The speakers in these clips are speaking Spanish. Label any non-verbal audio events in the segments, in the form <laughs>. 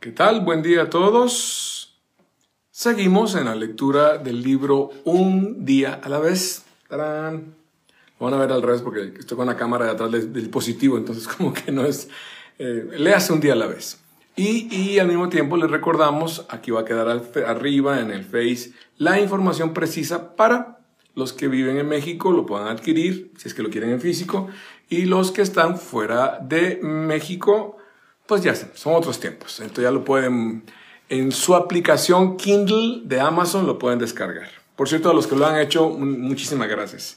¿Qué tal? Buen día a todos. Seguimos en la lectura del libro Un día a la vez. ¡Tarán! Van a ver al revés porque estoy con la cámara de atrás del, dispositivo, entonces <laughs> como que no es... Eh, léase un día a la vez. Y, y, al mismo tiempo les recordamos, aquí va a quedar arriba en el Face, la información precisa para los que viven en México lo puedan adquirir, si es que lo quieren en físico, y los que están fuera de México pues ya son otros tiempos. Entonces ya lo pueden, en su aplicación Kindle de Amazon lo pueden descargar. Por cierto, a los que lo han hecho, muchísimas gracias.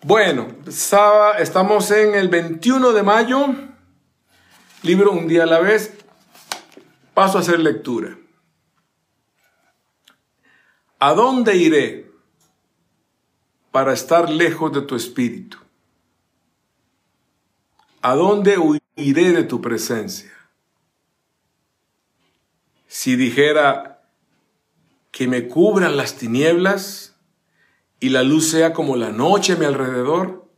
Bueno, estamos en el 21 de mayo, libro Un día a la vez. Paso a hacer lectura. ¿A dónde iré para estar lejos de tu espíritu? ¿A dónde iré de tu presencia. Si dijera que me cubran las tinieblas y la luz sea como la noche a mi alrededor,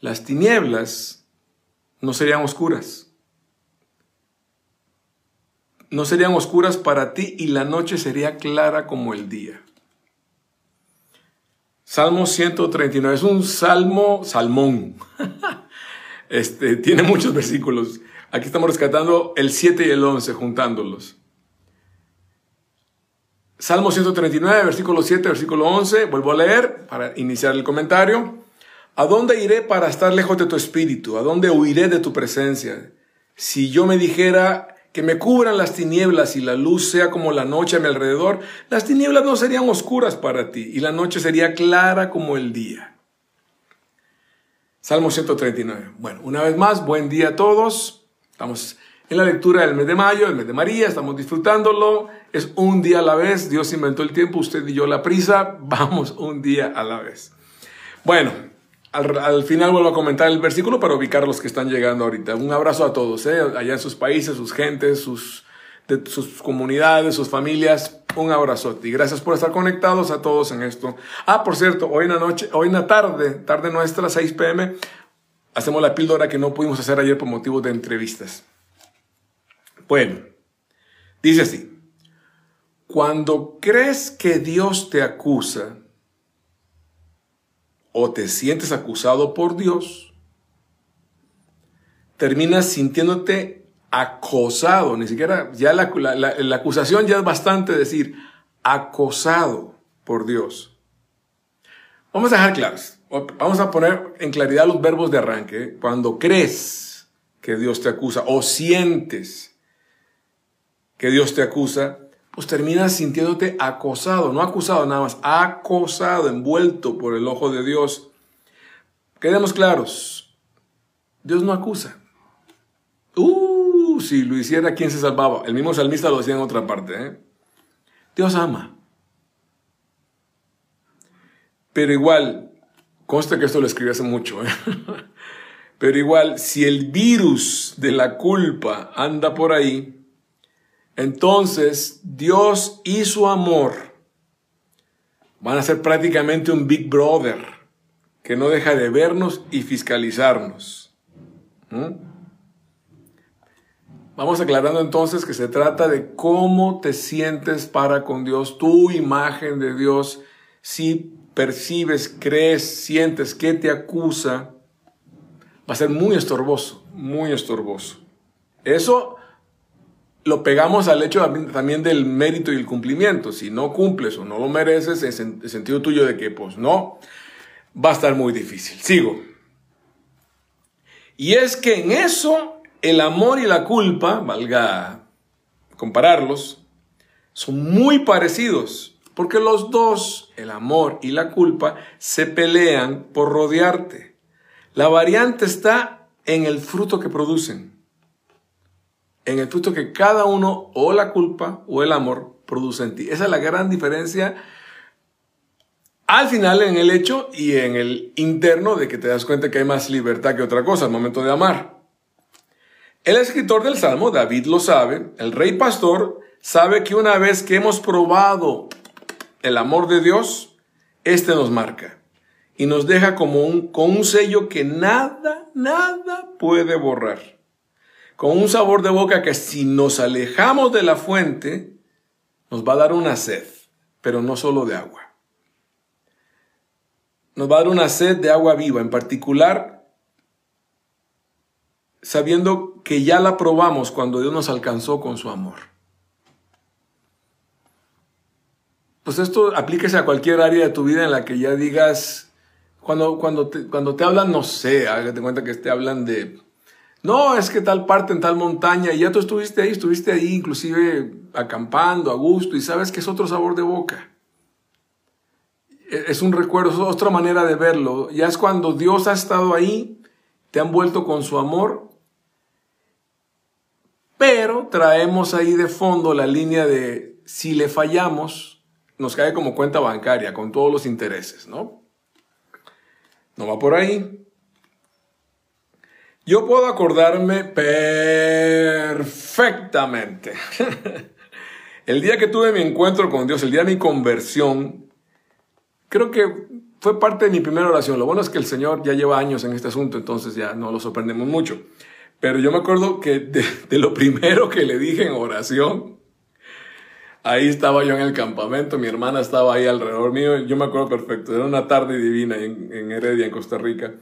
las tinieblas no serían oscuras. No serían oscuras para ti y la noche sería clara como el día. Salmo 139 es un salmo, salmón. <laughs> Este, tiene muchos versículos. Aquí estamos rescatando el 7 y el 11, juntándolos. Salmo 139, versículo 7, versículo 11. Vuelvo a leer para iniciar el comentario. ¿A dónde iré para estar lejos de tu espíritu? ¿A dónde huiré de tu presencia? Si yo me dijera que me cubran las tinieblas y la luz sea como la noche a mi alrededor, las tinieblas no serían oscuras para ti y la noche sería clara como el día. Salmo 139. Bueno, una vez más, buen día a todos. Estamos en la lectura del mes de mayo, el mes de María, estamos disfrutándolo. Es un día a la vez. Dios inventó el tiempo, usted y yo la prisa. <laughs> Vamos un día a la vez. Bueno, al, final vuelvo a comentar el versículo para ubicar a los que están llegando ahorita. Un abrazo a todos, ¿eh? allá en sus países, sus gentes, sus, de sus comunidades, sus familias. Un abrazote y gracias por estar conectados a todos en esto. Ah, por cierto, hoy en la noche, hoy en la tarde, tarde nuestra, 6 pm, hacemos la píldora que no pudimos hacer ayer por motivos de entrevistas. Bueno, dice así, cuando crees que Dios te acusa o te sientes acusado por Dios, terminas sintiéndote acosado, ni siquiera, ya la, acusación ya es bastante decir, acosado por Dios. Vamos a dejar claros, vamos a poner en claridad los verbos de arranque. Cuando crees que Dios te acusa o sientes que Dios te acusa, pues terminas sintiéndote acosado, no acusado nada más, acosado, envuelto por el ojo de Dios. Quedemos claros, Dios no acusa. Uh, si lo hiciera, ¿quién se salvaba? El mismo salmista lo decía en otra parte. ¿eh? Dios ama. Pero igual, consta que esto lo escribí hace mucho, ¿eh? <laughs> pero igual, si el virus de la culpa anda por ahí, entonces Dios y su amor van a ser prácticamente un Big Brother que no deja de vernos y fiscalizarnos. Vamos aclarando entonces que se trata de cómo te sientes para con Dios, tu imagen de Dios, si percibes, crees, sientes que te acusa, va a ser muy estorboso, muy estorboso. Eso lo pegamos al hecho también del mérito y el cumplimiento. Si no cumples o no lo mereces, en el sentido tuyo de que pues no, va a estar muy difícil. Sigo. Y es que en eso el amor y la culpa, valga compararlos, son muy parecidos, porque los dos, el amor y la culpa, se pelean por rodearte. La variante está en el fruto que producen, en el fruto que cada uno, o la culpa o el amor, produce en ti. Esa es la gran diferencia al final en el hecho y en el interno de que te das cuenta que hay más libertad que otra cosa al momento de amar. El escritor del Salmo, David lo sabe, el rey pastor sabe que una vez que hemos probado el amor de Dios, este nos marca y nos deja como un, con un sello que nada, nada puede borrar. con un sabor de boca que si nos alejamos de la fuente, nos va a dar una sed, pero no solo de agua. Nos va a dar una sed de agua viva, en particular sabiendo que ya la probamos cuando Dios nos alcanzó con su amor. Pues esto aplíquese a cualquier área de tu vida en la que ya digas, cuando, cuando, te, cuando te hablan, no sé, hágate cuenta que te hablan de, no, es que tal parte en tal montaña, y ya tú estuviste ahí, estuviste ahí inclusive acampando a gusto, y sabes que es otro sabor de boca. E, es un recuerdo, es otra manera de verlo. Ya es cuando Dios ha estado ahí, te han vuelto con su amor pero traemos ahí de fondo la línea de si le fallamos, nos cae como cuenta bancaria con todos los intereses, ¿no? No va por ahí. Yo puedo acordarme perfectamente. <laughs> el día que tuve mi encuentro con Dios, el día de mi conversión, creo que fue parte de mi primera oración. Lo bueno es que el Señor ya lleva años en este asunto, entonces ya no lo sorprendemos mucho. Pero yo me acuerdo que de, lo primero que le dije en oración, ahí estaba yo en el campamento, mi hermana estaba ahí alrededor mío, yo me acuerdo perfecto, era una tarde divina en, Heredia, en Costa Rica.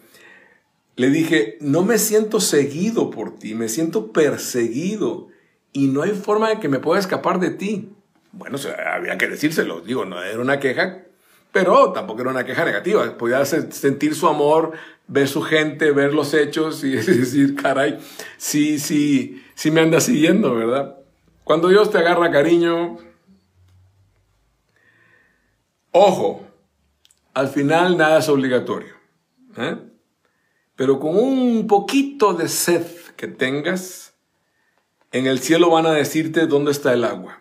Le dije, no me siento seguido por ti, me siento perseguido y no hay forma de que me pueda escapar de ti. Bueno, había que decírselo, digo, no era una queja, pero tampoco era una queja negativa. Podía sentir su amor, ver su gente, ver los hechos y <laughs> decir, caray, sí, sí, sí me anda siguiendo, ¿verdad? Cuando Dios te agarra cariño, ojo, al final nada es obligatorio. ¿eh? Pero con un poquito de sed que tengas, en el cielo van a decirte dónde está el agua.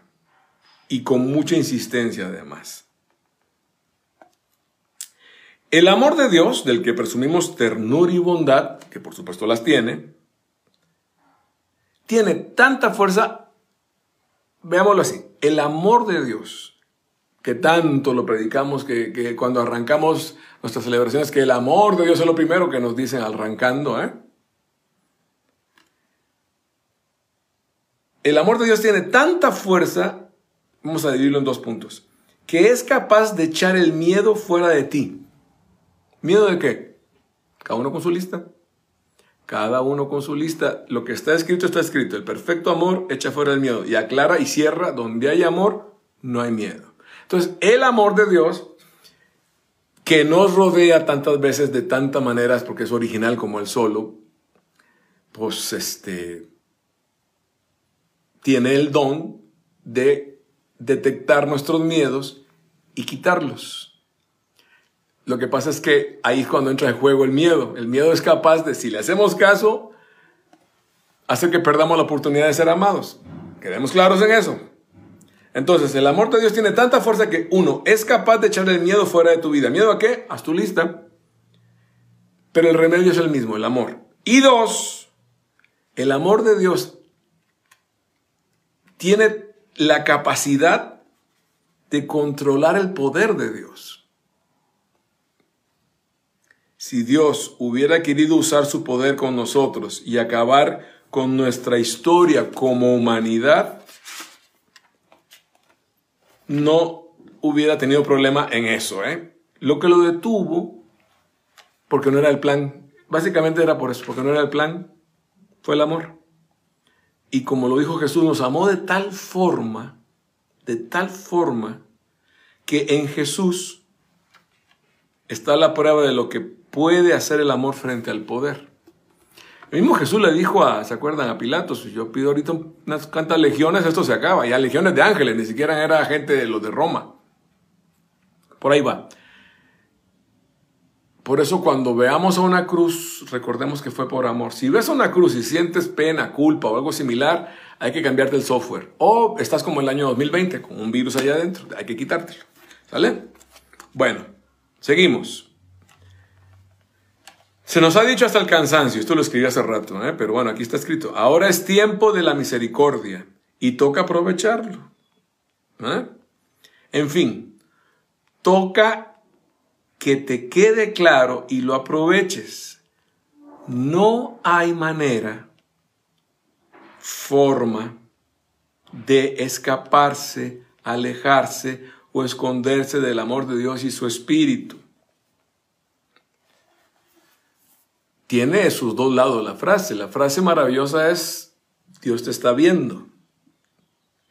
Y con mucha insistencia además. El amor de Dios, del que presumimos ternura y bondad, que por supuesto las tiene, tiene tanta fuerza, veámoslo así, el amor de Dios, que tanto lo predicamos, que, cuando arrancamos nuestras celebraciones, que el amor de Dios es lo primero que nos dicen arrancando, ¿eh? El amor de Dios tiene tanta fuerza, vamos a dividirlo en dos puntos, que es capaz de echar el miedo fuera de ti. ¿Miedo de qué? Cada uno con su lista. Cada uno con su lista. Lo que está escrito está escrito. El perfecto amor echa fuera el miedo y aclara y cierra. Donde hay amor, no hay miedo. Entonces, el amor de Dios, que nos rodea tantas veces de tantas maneras, porque es original como el solo, pues este, tiene el don de detectar nuestros miedos y quitarlos. Lo que pasa es que ahí es cuando entra en juego el miedo. El miedo es capaz de, si le hacemos caso, hacer que perdamos la oportunidad de ser amados. Quedemos claros en eso. Entonces, el amor de Dios tiene tanta fuerza que, uno, es capaz de echar el miedo fuera de tu vida. ¿Miedo a qué? Haz tu lista. Pero el remedio es el mismo, el amor. Y dos, el amor de Dios tiene la capacidad de controlar el poder de Dios. Si Dios hubiera querido usar su poder con nosotros y acabar con nuestra historia como humanidad, no hubiera tenido problema en eso. ¿eh? Lo que lo detuvo, porque no era el plan, básicamente era por eso, porque no era el plan, fue el amor. Y como lo dijo Jesús, nos amó de tal forma, de tal forma, que en Jesús está la prueba de lo que puede hacer el amor frente al poder. El mismo Jesús le dijo a, ¿se acuerdan? A Pilatos, yo pido ahorita unas cuantas legiones, esto se acaba. Ya legiones de ángeles, ni siquiera era gente de los de Roma. Por ahí va. Por eso cuando veamos a una cruz, recordemos que fue por amor. Si ves a una cruz y sientes pena, culpa o algo similar, hay que cambiarte el software. O estás como el año 2020, con un virus allá adentro, hay que quitártelo. ¿Sale? Bueno, seguimos. Se nos ha dicho hasta el cansancio, esto lo escribí hace rato, ¿eh? pero bueno, aquí está escrito, ahora es tiempo de la misericordia y toca aprovecharlo. ¿eh? En fin, toca que te quede claro y lo aproveches. No hay manera forma de escaparse, alejarse o esconderse del amor de Dios y su espíritu. Tiene sus dos lados la frase. La frase maravillosa es, Dios te está viendo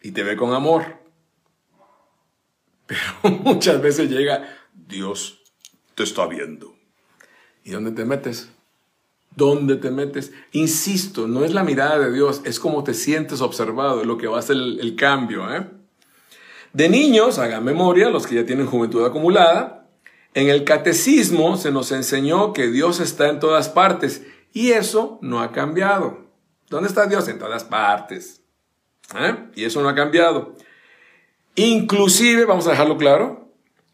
y te ve con amor. <laughs> Pero muchas veces llega, Dios te está viendo. ¿Y dónde te metes? ¿Dónde te metes? Insisto, no es la mirada de Dios, es como te sientes observado, lo que va a hacer el, cambio. ¿eh? De niños, hagan memoria, los que ya tienen juventud acumulada, en el catecismo se nos enseñó que Dios está en todas partes y eso no ha cambiado. ¿Dónde está Dios? En todas partes. ¿Eh? Y eso no ha cambiado. Inclusive, vamos a dejarlo claro,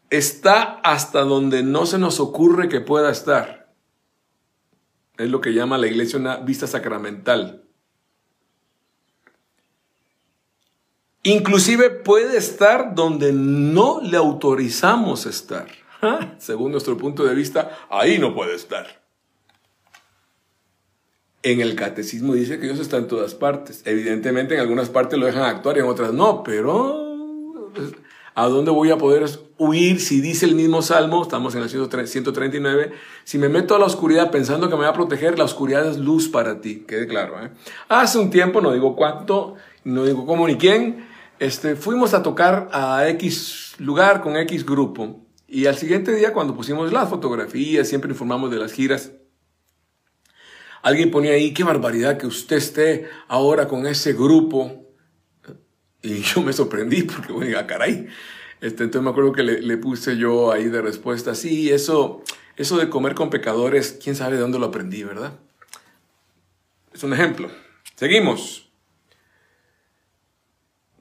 está hasta donde no se nos ocurre que pueda estar. Es lo que llama la iglesia una vista sacramental. Inclusive puede estar donde no le autorizamos estar. Según nuestro punto de vista, ahí no puede estar. En el catecismo dice que Dios está en todas partes. Evidentemente en algunas partes lo dejan actuar y en otras no, pero ¿A dónde voy a poder huir si dice el mismo salmo? Estamos en el 139. Si me meto a la oscuridad pensando que me va a proteger, la oscuridad es luz para ti. Quede claro. ¿eh? Hace un tiempo, no digo cuánto, no digo cómo ni quién, este, fuimos a tocar a X lugar con X grupo. Y al siguiente día, cuando pusimos las fotografías, siempre informamos de las giras. Alguien ponía ahí, qué barbaridad que usted esté ahora con ese grupo y yo me sorprendí porque, bueno, caray. Este, entonces me acuerdo que le, puse yo ahí de respuesta, sí, eso, eso de comer con pecadores, quién sabe de dónde lo aprendí, ¿verdad? Es un ejemplo. Seguimos.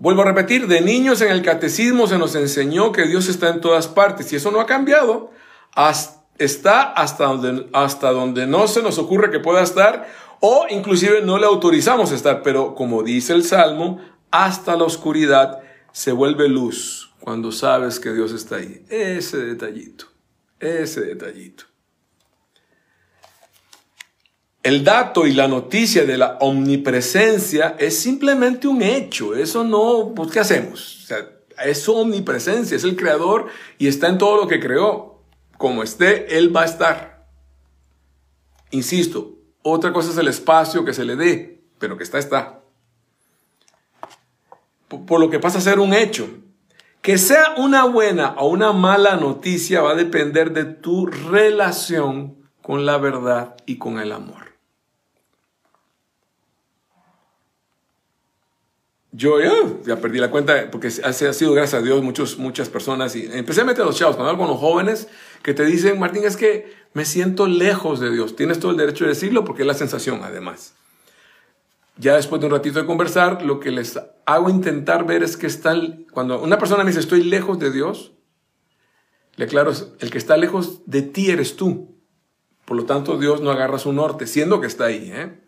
Vuelvo a repetir, de niños en el catecismo se nos enseñó que Dios está en todas partes y eso no ha cambiado. está hasta donde, hasta donde no se nos ocurre que pueda estar o inclusive no le autorizamos estar, pero como dice el Salmo, hasta la oscuridad se vuelve luz cuando sabes que Dios está ahí. Ese detallito, ese detallito. El dato y la noticia de la omnipresencia es simplemente un hecho. Eso no, pues, ¿qué hacemos? O sea, es omnipresencia, es el creador y está en todo lo que creó. Como esté, Él va a estar. Insisto, otra cosa es el espacio que se le dé, pero que está, está por lo que pasa a ser un hecho. Que sea una buena o una mala noticia va a depender de tu relación con la verdad y con el amor. Yo ya, perdí la cuenta porque ha sido gracias a Dios muchos, muchas personas y especialmente los chavos, cuando hablo con los jóvenes que te dicen, Martín, es que me siento lejos de Dios. Tienes todo el derecho de decirlo porque es la sensación además. Ya después de un ratito de conversar, lo que les hago intentar ver es que están, cuando una persona me dice estoy lejos de Dios, le aclaro, el que está lejos de ti eres tú. Por lo tanto, Dios no agarra su norte, siendo que está ahí. ¿eh?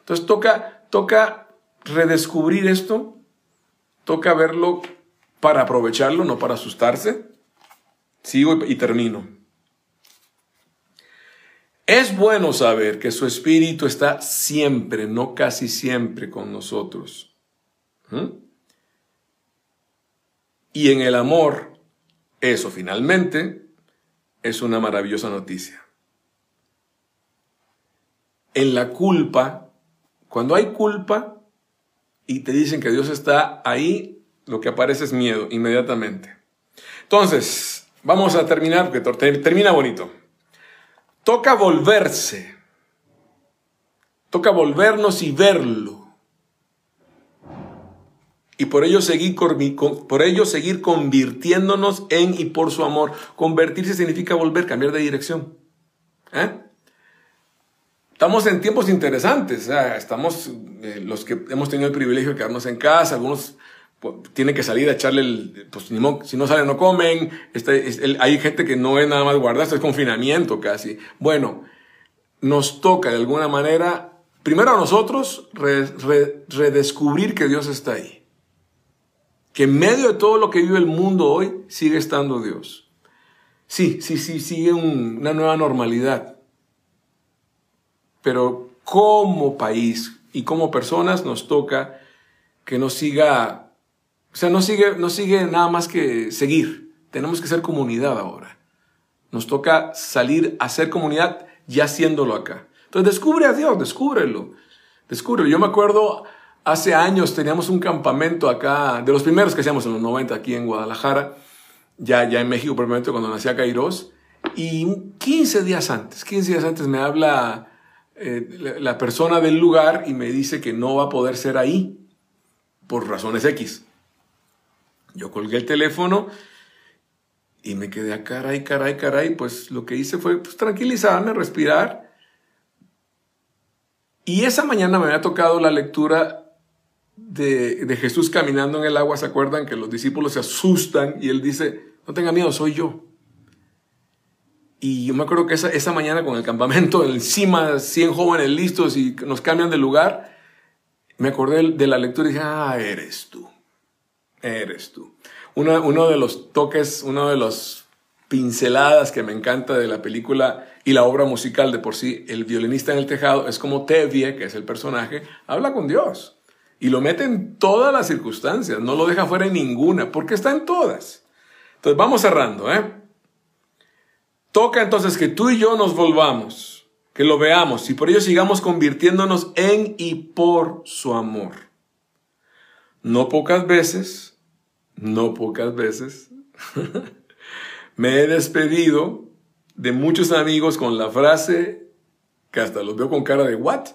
Entonces toca, toca redescubrir esto, toca verlo para aprovecharlo, no para asustarse. Sigo y termino. Es bueno saber que su Espíritu está siempre, no casi siempre con nosotros. Y en el amor, eso finalmente es una maravillosa noticia. En la culpa, cuando hay culpa y te dicen que Dios está ahí, lo que aparece es miedo inmediatamente. Entonces, vamos a terminar, porque termina bonito. Toca volverse. Toca volvernos y verlo. Y por ello, seguir, por ello seguir convirtiéndonos en y por su amor. Convertirse significa volver, cambiar de dirección. ¿Eh? Estamos en tiempos interesantes. Estamos, eh, los que hemos tenido el privilegio de quedarnos en casa, algunos tienen que salir a echarle el, pues si no salen no comen, este, hay gente que no es nada más guardar, es confinamiento casi. Bueno, nos toca de alguna manera, primero a nosotros, redescubrir que Dios está ahí. Que en medio de todo lo que vive el mundo hoy, sigue estando Dios. Sí, sí, sí, sigue una nueva normalidad. Pero como país, Y como personas nos toca que no siga, o sea, no sigue, no sigue nada más que seguir. Tenemos que ser comunidad ahora. Nos toca salir a ser comunidad ya haciéndolo acá. Entonces descubre a Dios, descúbrelo. Descúbrelo. Yo me acuerdo hace años teníamos un campamento acá, de los primeros que hacíamos en los 90 aquí en Guadalajara, ya, ya en México, probablemente cuando nací a Kairos, y 15 días antes, 15 días antes me habla eh, la, persona del lugar y me dice que no va a poder ser ahí por razones X. Yo colgué el teléfono y me quedé a caray, caray, caray. Pues lo que hice fue pues, tranquilizarme, respirar. Y esa mañana me había tocado la lectura de, de, Jesús caminando en el agua. ¿Se acuerdan que los discípulos se asustan y él dice, no tenga miedo, soy yo? Y yo me acuerdo que esa, esa mañana con el campamento encima, 100 jóvenes listos y nos cambian de lugar, me acordé de la lectura y dije, ah, eres tú, eres tú. Uno, uno de los toques, uno de los pinceladas que me encanta de la película y la obra musical de por sí, El violinista en el tejado, es como Tevye, que es el personaje, habla con Dios. Y lo mete en todas las circunstancias, no lo deja fuera en ninguna, porque está en todas. Entonces vamos cerrando, ¿eh? Toca entonces que tú y yo nos volvamos, que lo veamos y por ello sigamos convirtiéndonos en y por su amor. No pocas veces, no pocas veces, <laughs> me he despedido de muchos amigos con la frase, que hasta los veo con cara de what,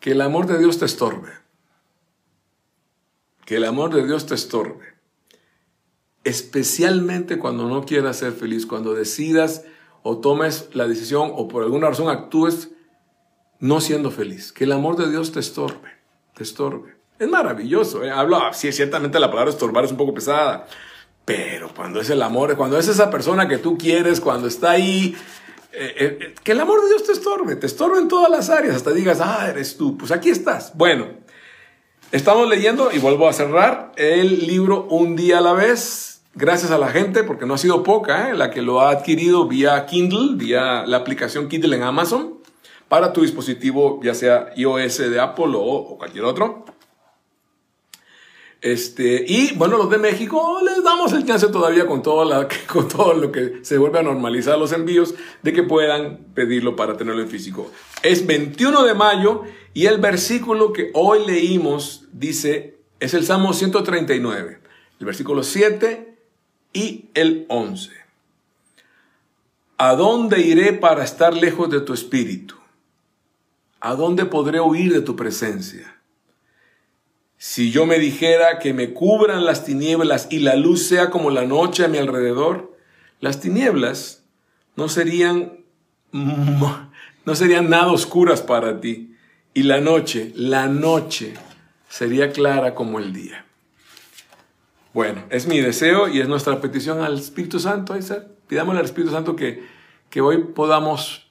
que el amor de Dios te estorbe. Que el amor de Dios te estorbe especialmente cuando no quieras ser feliz, cuando decidas o tomes la decisión o por alguna razón actúes no siendo feliz. Que el amor de Dios te estorbe, te estorbe. Es maravilloso. ¿eh? Hablo, sí, ciertamente la palabra estorbar es un poco pesada, pero cuando es el amor, cuando es esa persona que tú quieres, cuando está ahí, eh, eh, que el amor de Dios te estorbe, te estorbe en todas las áreas, hasta digas, ah, eres tú, pues aquí estás. Bueno, estamos leyendo, y vuelvo a cerrar, el libro Un día a la vez gracias a la gente, porque no ha sido poca, ¿eh? la que lo ha adquirido vía Kindle, vía la aplicación Kindle en Amazon, para tu dispositivo, ya sea iOS de Apple o, cualquier otro. Este, y bueno, los de México les damos el chance todavía <laughs> con todo, lo que se vuelve a normalizar los envíos, de que puedan pedirlo para tenerlo en físico. Es 21 de mayo y el versículo que hoy leímos dice, es el Salmo 139, el versículo 7 y el 11. ¿A dónde iré para estar lejos de tu espíritu? ¿A dónde podré huir de tu presencia? Si yo me dijera que me cubran las tinieblas y la luz sea como la noche a mi alrededor, las tinieblas no serían no serían nada oscuras para ti y la noche, la noche sería clara como el día. Bueno, es mi deseo y es nuestra petición al Espíritu Santo. Pidámosle al Espíritu Santo que, que hoy podamos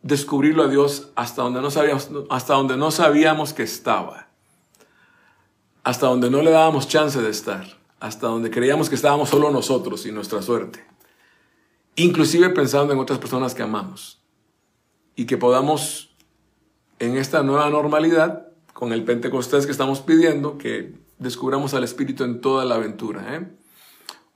descubrirlo a Dios hasta donde, no sabíamos, hasta donde no sabíamos que estaba. Hasta donde no le dábamos chance de estar. Hasta donde creíamos que estábamos solo nosotros y nuestra suerte. Inclusive pensando en otras personas que amamos. Y que podamos en esta nueva normalidad, con el Pentecostés que estamos pidiendo, que descubramos al Espíritu en toda la aventura. ¿eh?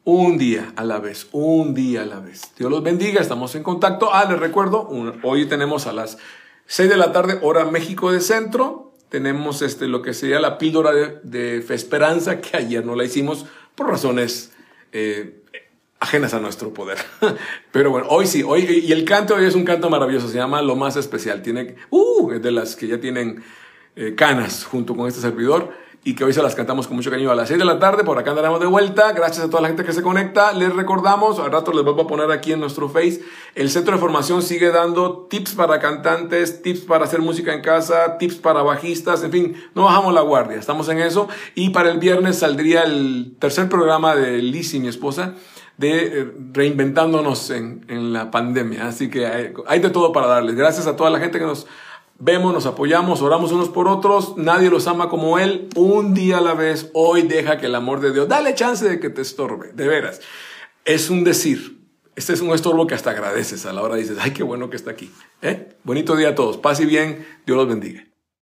Un día a la vez, un día a la vez. Dios los bendiga, estamos en contacto. Ah, les recuerdo, hoy tenemos a las 6 de la tarde, hora México de Centro. Tenemos este, lo que sería la píldora de, Fe Esperanza, que ayer no la hicimos por razones eh, ajenas a nuestro poder. <laughs> Pero bueno, hoy sí, hoy, y el canto hoy es un canto maravilloso, se llama Lo Más Especial. Tiene, uh, es de las que ya tienen eh, canas junto con este servidor y que hoy se las cantamos con mucho cariño a las 6 de la tarde. Por acá andaremos de vuelta. Gracias a toda la gente que se conecta. Les recordamos, al rato les vuelvo a poner aquí en nuestro Face. El Centro de Formación sigue dando tips para cantantes, tips para hacer música en casa, tips para bajistas, en fin, no bajamos la guardia. Estamos en eso. Y para el viernes saldría el tercer programa de Lizzie, mi esposa de eh, reinventándonos en, en, la pandemia. Así que hay, hay de todo para darles. Gracias a toda la gente que nos Vemos, nos apoyamos, oramos unos por otros, nadie los ama como Él, un día a la vez, hoy deja que el amor de Dios, dale chance de que te estorbe, de veras. Es un decir, este es un estorbo que hasta agradeces a la hora dices, ay, qué bueno que está aquí. ¿Eh? Bonito día a todos, paz y bien, Dios los bendiga.